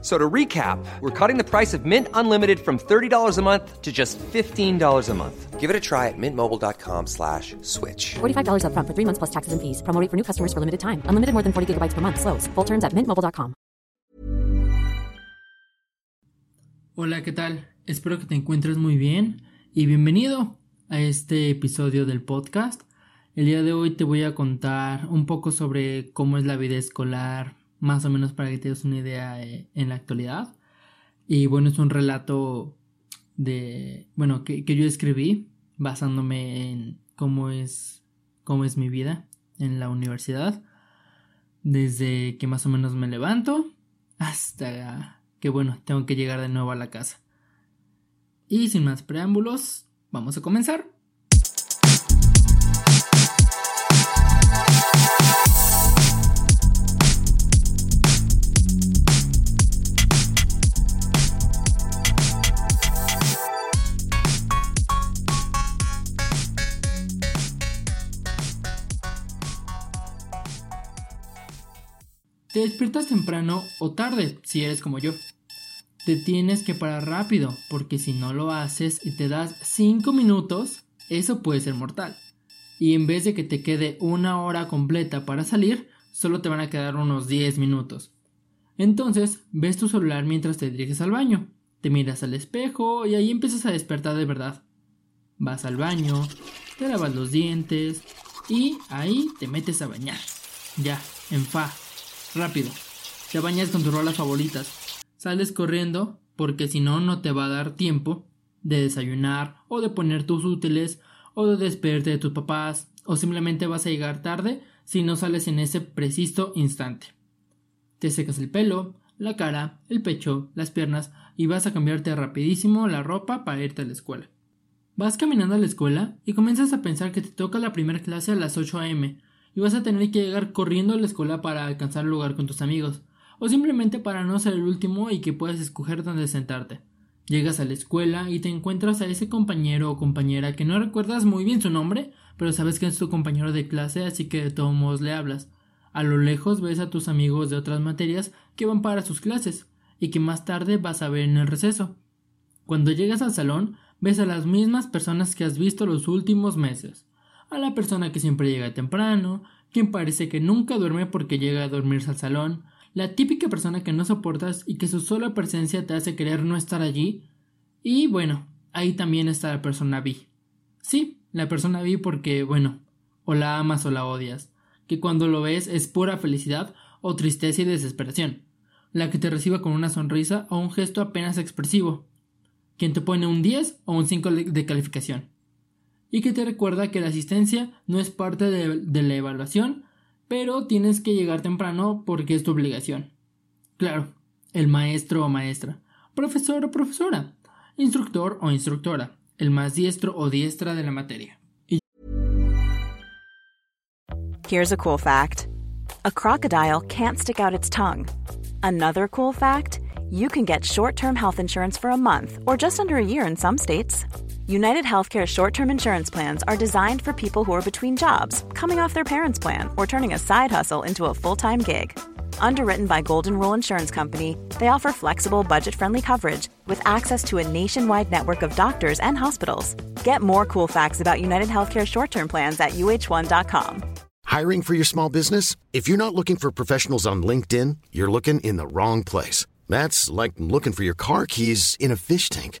So to recap, we're cutting the price of Mint Unlimited from $30 a month to just $15 a month. Give it a try at mintmobile.com slash switch. $45 upfront for three months plus taxes and fees. Promo rate for new customers for limited time. Unlimited more than 40 gigabytes per month. Slows. Full terms at mintmobile.com. Hola, ¿qué tal? Espero que te encuentres muy bien y bienvenido a este episodio del podcast. El día de hoy te voy a contar un poco sobre cómo es la vida escolar, más o menos para que te des una idea eh, en la actualidad. Y bueno, es un relato de, bueno, que, que yo escribí basándome en cómo es, cómo es mi vida en la universidad. Desde que más o menos me levanto hasta que bueno, tengo que llegar de nuevo a la casa. Y sin más preámbulos, vamos a comenzar. Despiertas temprano o tarde, si eres como yo. Te tienes que parar rápido, porque si no lo haces y te das 5 minutos, eso puede ser mortal. Y en vez de que te quede una hora completa para salir, solo te van a quedar unos 10 minutos. Entonces, ves tu celular mientras te diriges al baño, te miras al espejo y ahí empiezas a despertar de verdad. Vas al baño, te lavas los dientes y ahí te metes a bañar. Ya, en fa, rápido. Te bañas con tus rolas favoritas. Sales corriendo porque si no no te va a dar tiempo de desayunar o de poner tus útiles o de despedirte de tus papás o simplemente vas a llegar tarde si no sales en ese preciso instante. Te secas el pelo, la cara, el pecho, las piernas y vas a cambiarte rapidísimo la ropa para irte a la escuela. Vas caminando a la escuela y comienzas a pensar que te toca la primera clase a las 8 a.m y vas a tener que llegar corriendo a la escuela para alcanzar el lugar con tus amigos, o simplemente para no ser el último y que puedas escoger dónde sentarte. Llegas a la escuela y te encuentras a ese compañero o compañera que no recuerdas muy bien su nombre, pero sabes que es tu compañero de clase, así que de todos modos le hablas. A lo lejos ves a tus amigos de otras materias que van para sus clases y que más tarde vas a ver en el receso. Cuando llegas al salón, ves a las mismas personas que has visto los últimos meses a la persona que siempre llega temprano, quien parece que nunca duerme porque llega a dormirse al salón, la típica persona que no soportas y que su sola presencia te hace querer no estar allí, y bueno, ahí también está la persona B. Sí, la persona B porque, bueno, o la amas o la odias, que cuando lo ves es pura felicidad o tristeza y desesperación, la que te reciba con una sonrisa o un gesto apenas expresivo, quien te pone un 10 o un 5 de calificación y que te recuerda que la asistencia no es parte de, la evaluación, pero tienes que llegar temprano porque es tu obligación. Claro, el maestro o maestra, profesor o profesora, instructor o instructora, el más diestro o diestra de la materia. Here's a cool fact. A crocodile can't stick out its tongue. Another cool fact, you can get short-term health insurance for a month or just under a year in some states. United Healthcare short term insurance plans are designed for people who are between jobs, coming off their parents' plan, or turning a side hustle into a full time gig. Underwritten by Golden Rule Insurance Company, they offer flexible, budget friendly coverage with access to a nationwide network of doctors and hospitals. Get more cool facts about United Healthcare short term plans at uh1.com. Hiring for your small business? If you're not looking for professionals on LinkedIn, you're looking in the wrong place. That's like looking for your car keys in a fish tank.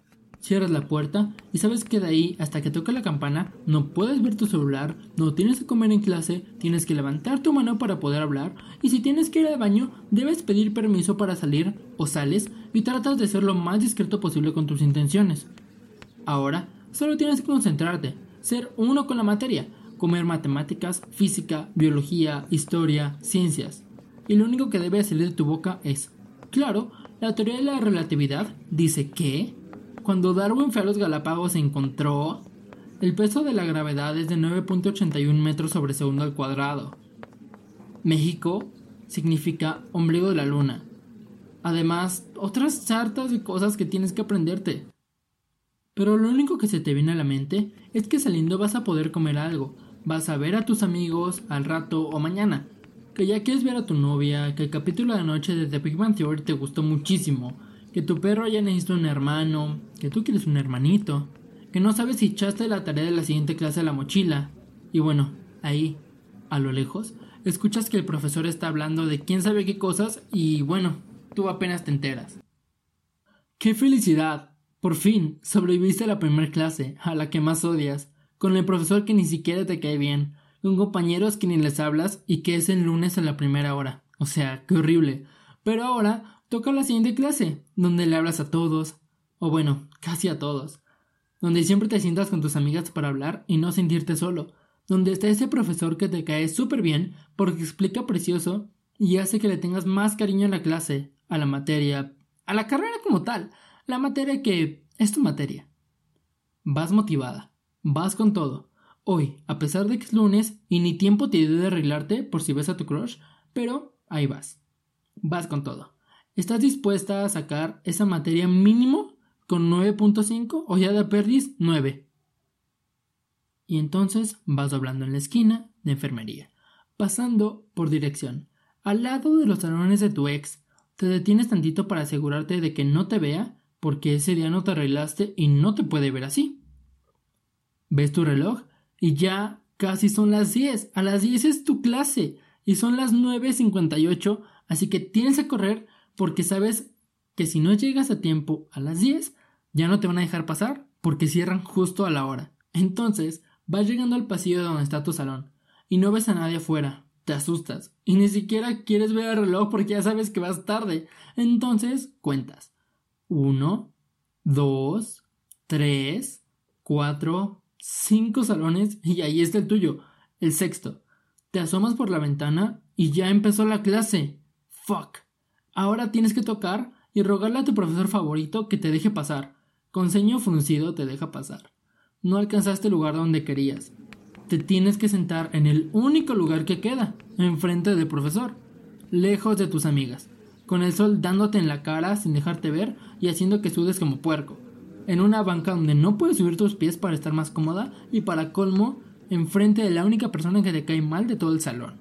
Cierras la puerta y sabes que de ahí hasta que toque la campana no puedes ver tu celular, no tienes que comer en clase, tienes que levantar tu mano para poder hablar y si tienes que ir al baño debes pedir permiso para salir o sales y tratas de ser lo más discreto posible con tus intenciones. Ahora solo tienes que concentrarte, ser uno con la materia, comer matemáticas, física, biología, historia, ciencias. Y lo único que debe salir de tu boca es, claro, la teoría de la relatividad dice que, cuando Darwin fue a los Galápagos encontró, el peso de la gravedad es de 9.81 metros sobre segundo al cuadrado. México significa ombligo de la luna. Además, otras sartas de cosas que tienes que aprenderte. Pero lo único que se te viene a la mente es que saliendo vas a poder comer algo, vas a ver a tus amigos al rato o mañana, que ya quieres ver a tu novia, que el capítulo de anoche de The Big Bang Theory te gustó muchísimo, que tu perro ya necesita un hermano, que tú quieres un hermanito, que no sabes si echaste la tarea de la siguiente clase a la mochila. Y bueno, ahí, a lo lejos, escuchas que el profesor está hablando de quién sabe qué cosas y bueno, tú apenas te enteras. ¡Qué felicidad! Por fin, sobreviviste a la primera clase, a la que más odias, con el profesor que ni siquiera te cae bien, con compañeros que ni les hablas y que es el lunes a la primera hora. O sea, qué horrible. Pero ahora toca la siguiente clase, donde le hablas a todos, o bueno, casi a todos, donde siempre te sientas con tus amigas para hablar y no sentirte solo, donde está ese profesor que te cae súper bien porque explica precioso y hace que le tengas más cariño a la clase, a la materia, a la carrera como tal, la materia que es tu materia. Vas motivada, vas con todo. Hoy, a pesar de que es lunes y ni tiempo te dio de arreglarte por si ves a tu crush, pero ahí vas. Vas con todo. ¿Estás dispuesta a sacar esa materia mínimo con 9.5 o ya de perdis 9? Y entonces vas doblando en la esquina de enfermería, pasando por dirección, al lado de los salones de tu ex, te detienes tantito para asegurarte de que no te vea porque ese día no te arreglaste y no te puede ver así. Ves tu reloj y ya casi son las 10. A las 10 es tu clase y son las 9.58, así que tienes que correr porque sabes que si no llegas a tiempo a las 10, ya no te van a dejar pasar porque cierran justo a la hora. Entonces, vas llegando al pasillo donde está tu salón y no ves a nadie afuera. Te asustas y ni siquiera quieres ver el reloj porque ya sabes que vas tarde. Entonces, cuentas. Uno, dos, tres, cuatro, cinco salones y ahí está el tuyo, el sexto. Te asomas por la ventana y ya empezó la clase. Fuck. Ahora tienes que tocar y rogarle a tu profesor favorito que te deje pasar. Con ceño fruncido te deja pasar. No alcanzaste el lugar donde querías. Te tienes que sentar en el único lugar que queda, enfrente del profesor, lejos de tus amigas con el sol dándote en la cara sin dejarte ver y haciendo que sudes como puerco, en una banca donde no puedes subir tus pies para estar más cómoda y para colmo, enfrente de la única persona que te cae mal de todo el salón.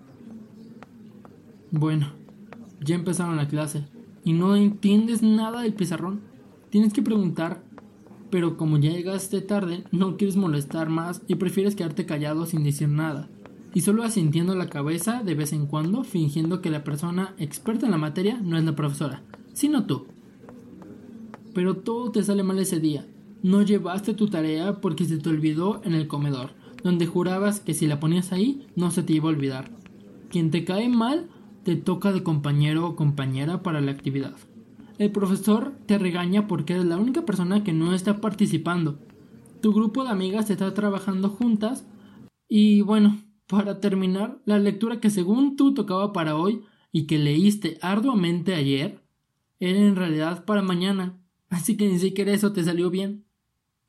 Bueno, ya empezaron la clase y no entiendes nada del pizarrón. Tienes que preguntar, pero como ya llegaste tarde, no quieres molestar más y prefieres quedarte callado sin decir nada y solo asintiendo la cabeza de vez en cuando, fingiendo que la persona experta en la materia no es la profesora, sino tú. Pero todo te sale mal ese día. No llevaste tu tarea porque se te olvidó en el comedor, donde jurabas que si la ponías ahí no se te iba a olvidar. Quien te cae mal te toca de compañero o compañera para la actividad. El profesor te regaña porque eres la única persona que no está participando. Tu grupo de amigas está trabajando juntas y bueno, para terminar, la lectura que según tú tocaba para hoy y que leíste arduamente ayer, era en realidad para mañana, así que ni siquiera eso te salió bien.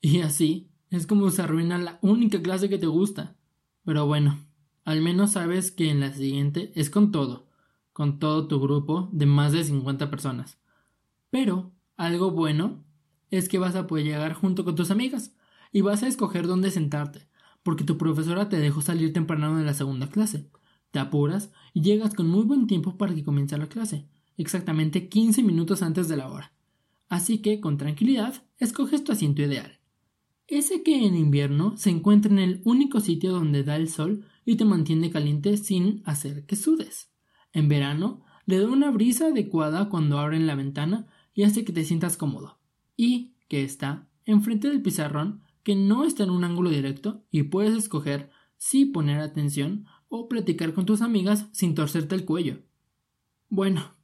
Y así es como se arruina la única clase que te gusta. Pero bueno, al menos sabes que en la siguiente es con todo, con todo tu grupo de más de 50 personas. Pero algo bueno es que vas a poder llegar junto con tus amigas y vas a escoger dónde sentarte porque tu profesora te dejó salir temprano de la segunda clase. Te apuras y llegas con muy buen tiempo para que comience la clase, exactamente 15 minutos antes de la hora. Así que, con tranquilidad, escoges tu asiento ideal. Ese que en invierno se encuentra en el único sitio donde da el sol y te mantiene caliente sin hacer que sudes. En verano, le da una brisa adecuada cuando abren la ventana y hace que te sientas cómodo. Y que está enfrente del pizarrón que no está en un ángulo directo y puedes escoger si poner atención o platicar con tus amigas sin torcerte el cuello. Bueno,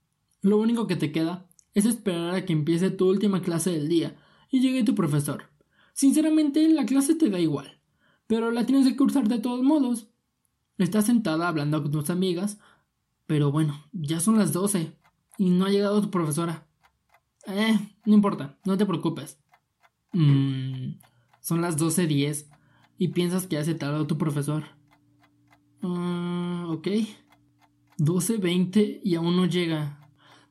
lo único que te queda es esperar a que empiece tu última clase del día y llegue tu profesor. Sinceramente, la clase te da igual, pero la tienes que cursar de todos modos. Estás sentada hablando con tus amigas, pero bueno, ya son las 12 y no ha llegado tu profesora. Eh, no importa, no te preocupes. Mmm, son las 12.10 y piensas que ya se tu profesor. Uh, ok. 12.20 y aún no llega.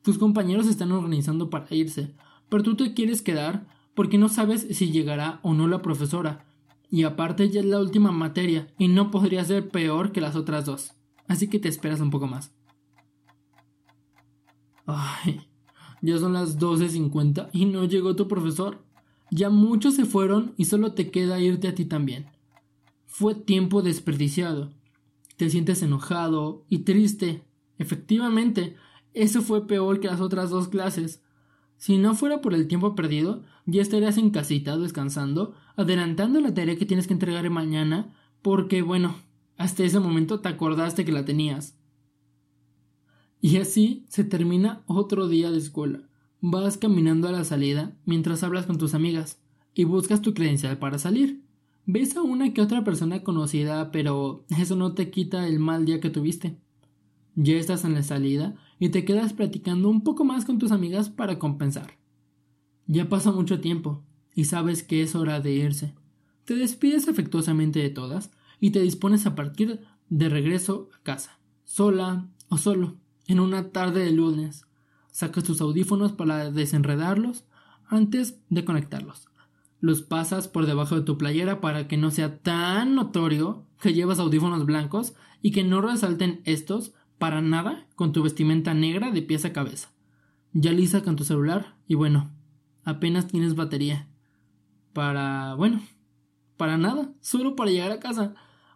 Tus compañeros están organizando para irse, pero tú te quieres quedar porque no sabes si llegará o no la profesora. Y aparte ya es la última materia y no podría ser peor que las otras dos. Así que te esperas un poco más. Ay, ya son las 12.50 y no llegó tu profesor. Ya muchos se fueron y solo te queda irte a ti también. Fue tiempo desperdiciado. Te sientes enojado y triste. Efectivamente, eso fue peor que las otras dos clases. Si no fuera por el tiempo perdido, ya estarías en casita descansando, adelantando la tarea que tienes que entregar mañana, porque bueno, hasta ese momento te acordaste que la tenías. Y así se termina otro día de escuela. Vas caminando a la salida mientras hablas con tus amigas y buscas tu credencial para salir. Ves a una que otra persona conocida, pero eso no te quita el mal día que tuviste. Ya estás en la salida y te quedas platicando un poco más con tus amigas para compensar. Ya pasa mucho tiempo y sabes que es hora de irse. Te despides afectuosamente de todas y te dispones a partir de regreso a casa, sola o solo en una tarde de lunes. Sacas tus audífonos para desenredarlos antes de conectarlos. Los pasas por debajo de tu playera para que no sea tan notorio que llevas audífonos blancos y que no resalten estos para nada con tu vestimenta negra de pies a cabeza. Ya lisa con tu celular y bueno, apenas tienes batería. Para, bueno, para nada, solo para llegar a casa.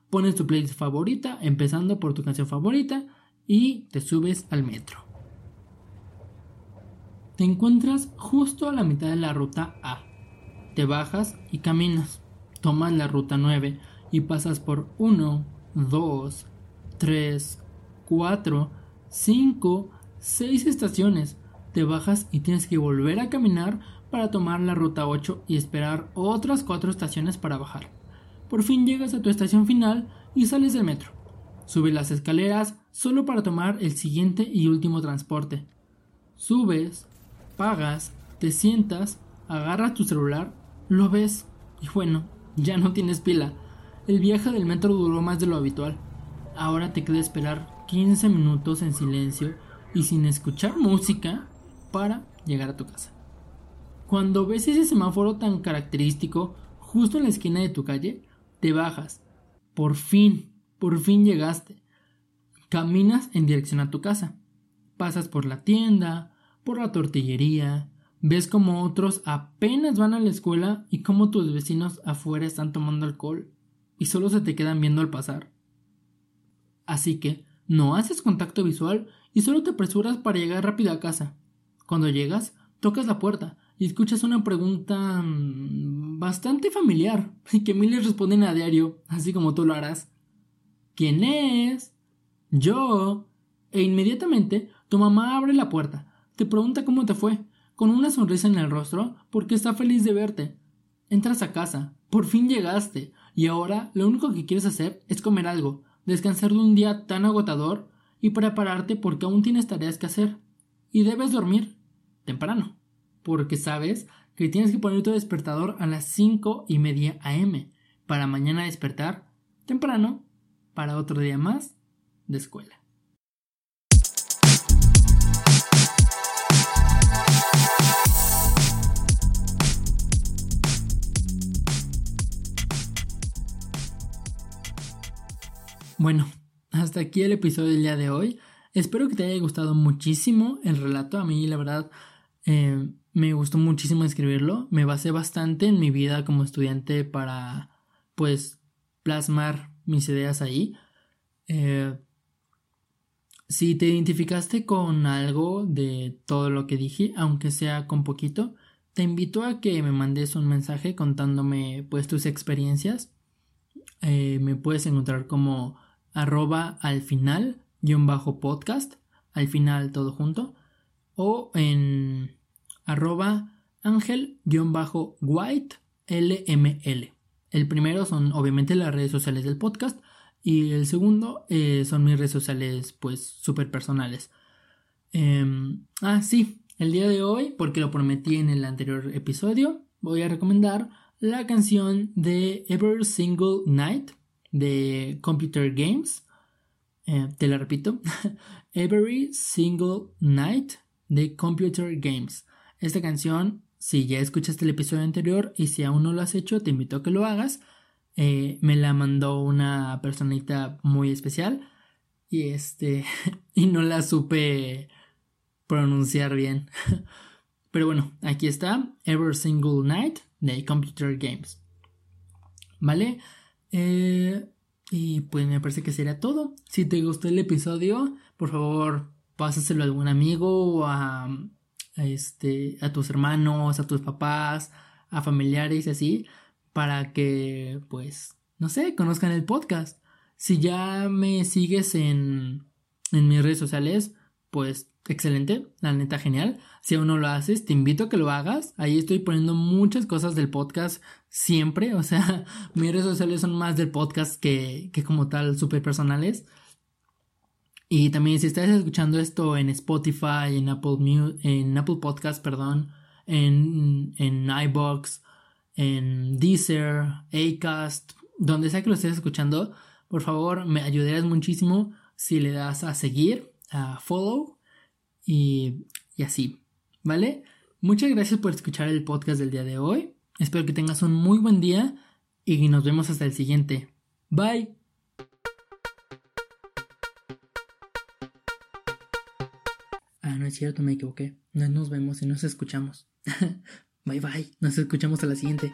Pones tu playlist favorita, empezando por tu canción favorita, y te subes al metro. Te encuentras justo a la mitad de la ruta A. Te bajas y caminas. Tomas la ruta 9 y pasas por 1, 2, 3, 4, 5, 6 estaciones. Te bajas y tienes que volver a caminar para tomar la ruta 8 y esperar otras 4 estaciones para bajar. Por fin llegas a tu estación final y sales del metro. Subes las escaleras solo para tomar el siguiente y último transporte. Subes, pagas, te sientas, agarras tu celular, lo ves y bueno, ya no tienes pila. El viaje del metro duró más de lo habitual. Ahora te queda esperar 15 minutos en silencio y sin escuchar música para llegar a tu casa. Cuando ves ese semáforo tan característico justo en la esquina de tu calle, te bajas. Por fin, por fin llegaste. Caminas en dirección a tu casa. Pasas por la tienda, por la tortillería, ves como otros apenas van a la escuela y como tus vecinos afuera están tomando alcohol y solo se te quedan viendo al pasar. Así que no haces contacto visual y solo te apresuras para llegar rápido a casa. Cuando llegas, tocas la puerta y escuchas una pregunta mm, bastante familiar y que miles responden a diario, así como tú lo harás. ¿Quién es? Yo. E inmediatamente tu mamá abre la puerta, te pregunta cómo te fue, con una sonrisa en el rostro, porque está feliz de verte. Entras a casa, por fin llegaste, y ahora lo único que quieres hacer es comer algo, descansar de un día tan agotador y prepararte porque aún tienes tareas que hacer. Y debes dormir temprano, porque sabes que tienes que poner tu despertador a las cinco y media am para mañana despertar temprano para otro día más de escuela. Bueno, hasta aquí el episodio del día de hoy. Espero que te haya gustado muchísimo el relato. A mí, la verdad, eh, me gustó muchísimo escribirlo. Me basé bastante en mi vida como estudiante para, pues, plasmar mis ideas ahí. Eh, si te identificaste con algo de todo lo que dije, aunque sea con poquito, te invito a que me mandes un mensaje contándome pues tus experiencias. Eh, me puedes encontrar como arroba al final guion bajo podcast, al final todo junto, o en arroba ángel guion bajo white LML. El primero son obviamente las redes sociales del podcast y el segundo eh, son mis redes sociales pues súper personales. Em, ah, sí, el día de hoy, porque lo prometí en el anterior episodio, voy a recomendar la canción de Every Single Night de Computer Games. Eh, te la repito. Every Single Night de Computer Games. Esta canción, si ya escuchaste el episodio anterior y si aún no lo has hecho, te invito a que lo hagas. Eh, me la mandó una personita muy especial y este y no la supe pronunciar bien. Pero bueno, aquí está Every Single Night de Computer Games. ¿Vale? Eh, y pues me parece que sería todo. Si te gustó el episodio, por favor, pásaselo a algún amigo o a, este, a tus hermanos, a tus papás, a familiares y así, para que, pues, no sé, conozcan el podcast. Si ya me sigues en, en mis redes sociales, pues excelente, la neta genial. Si aún no lo haces, te invito a que lo hagas. Ahí estoy poniendo muchas cosas del podcast siempre. O sea, mis redes sociales son más del podcast que, que como tal súper personales. Y también si estás escuchando esto en Spotify, en Apple, en Apple Podcast, perdón, en, en iBox, en Deezer, Acast, donde sea que lo estés escuchando, por favor me ayudarías muchísimo si le das a seguir, a follow y, y así, ¿vale? Muchas gracias por escuchar el podcast del día de hoy. Espero que tengas un muy buen día y nos vemos hasta el siguiente. Bye. Ah, no es cierto, me equivoqué. No nos vemos y nos escuchamos. bye bye. Nos escuchamos a la siguiente.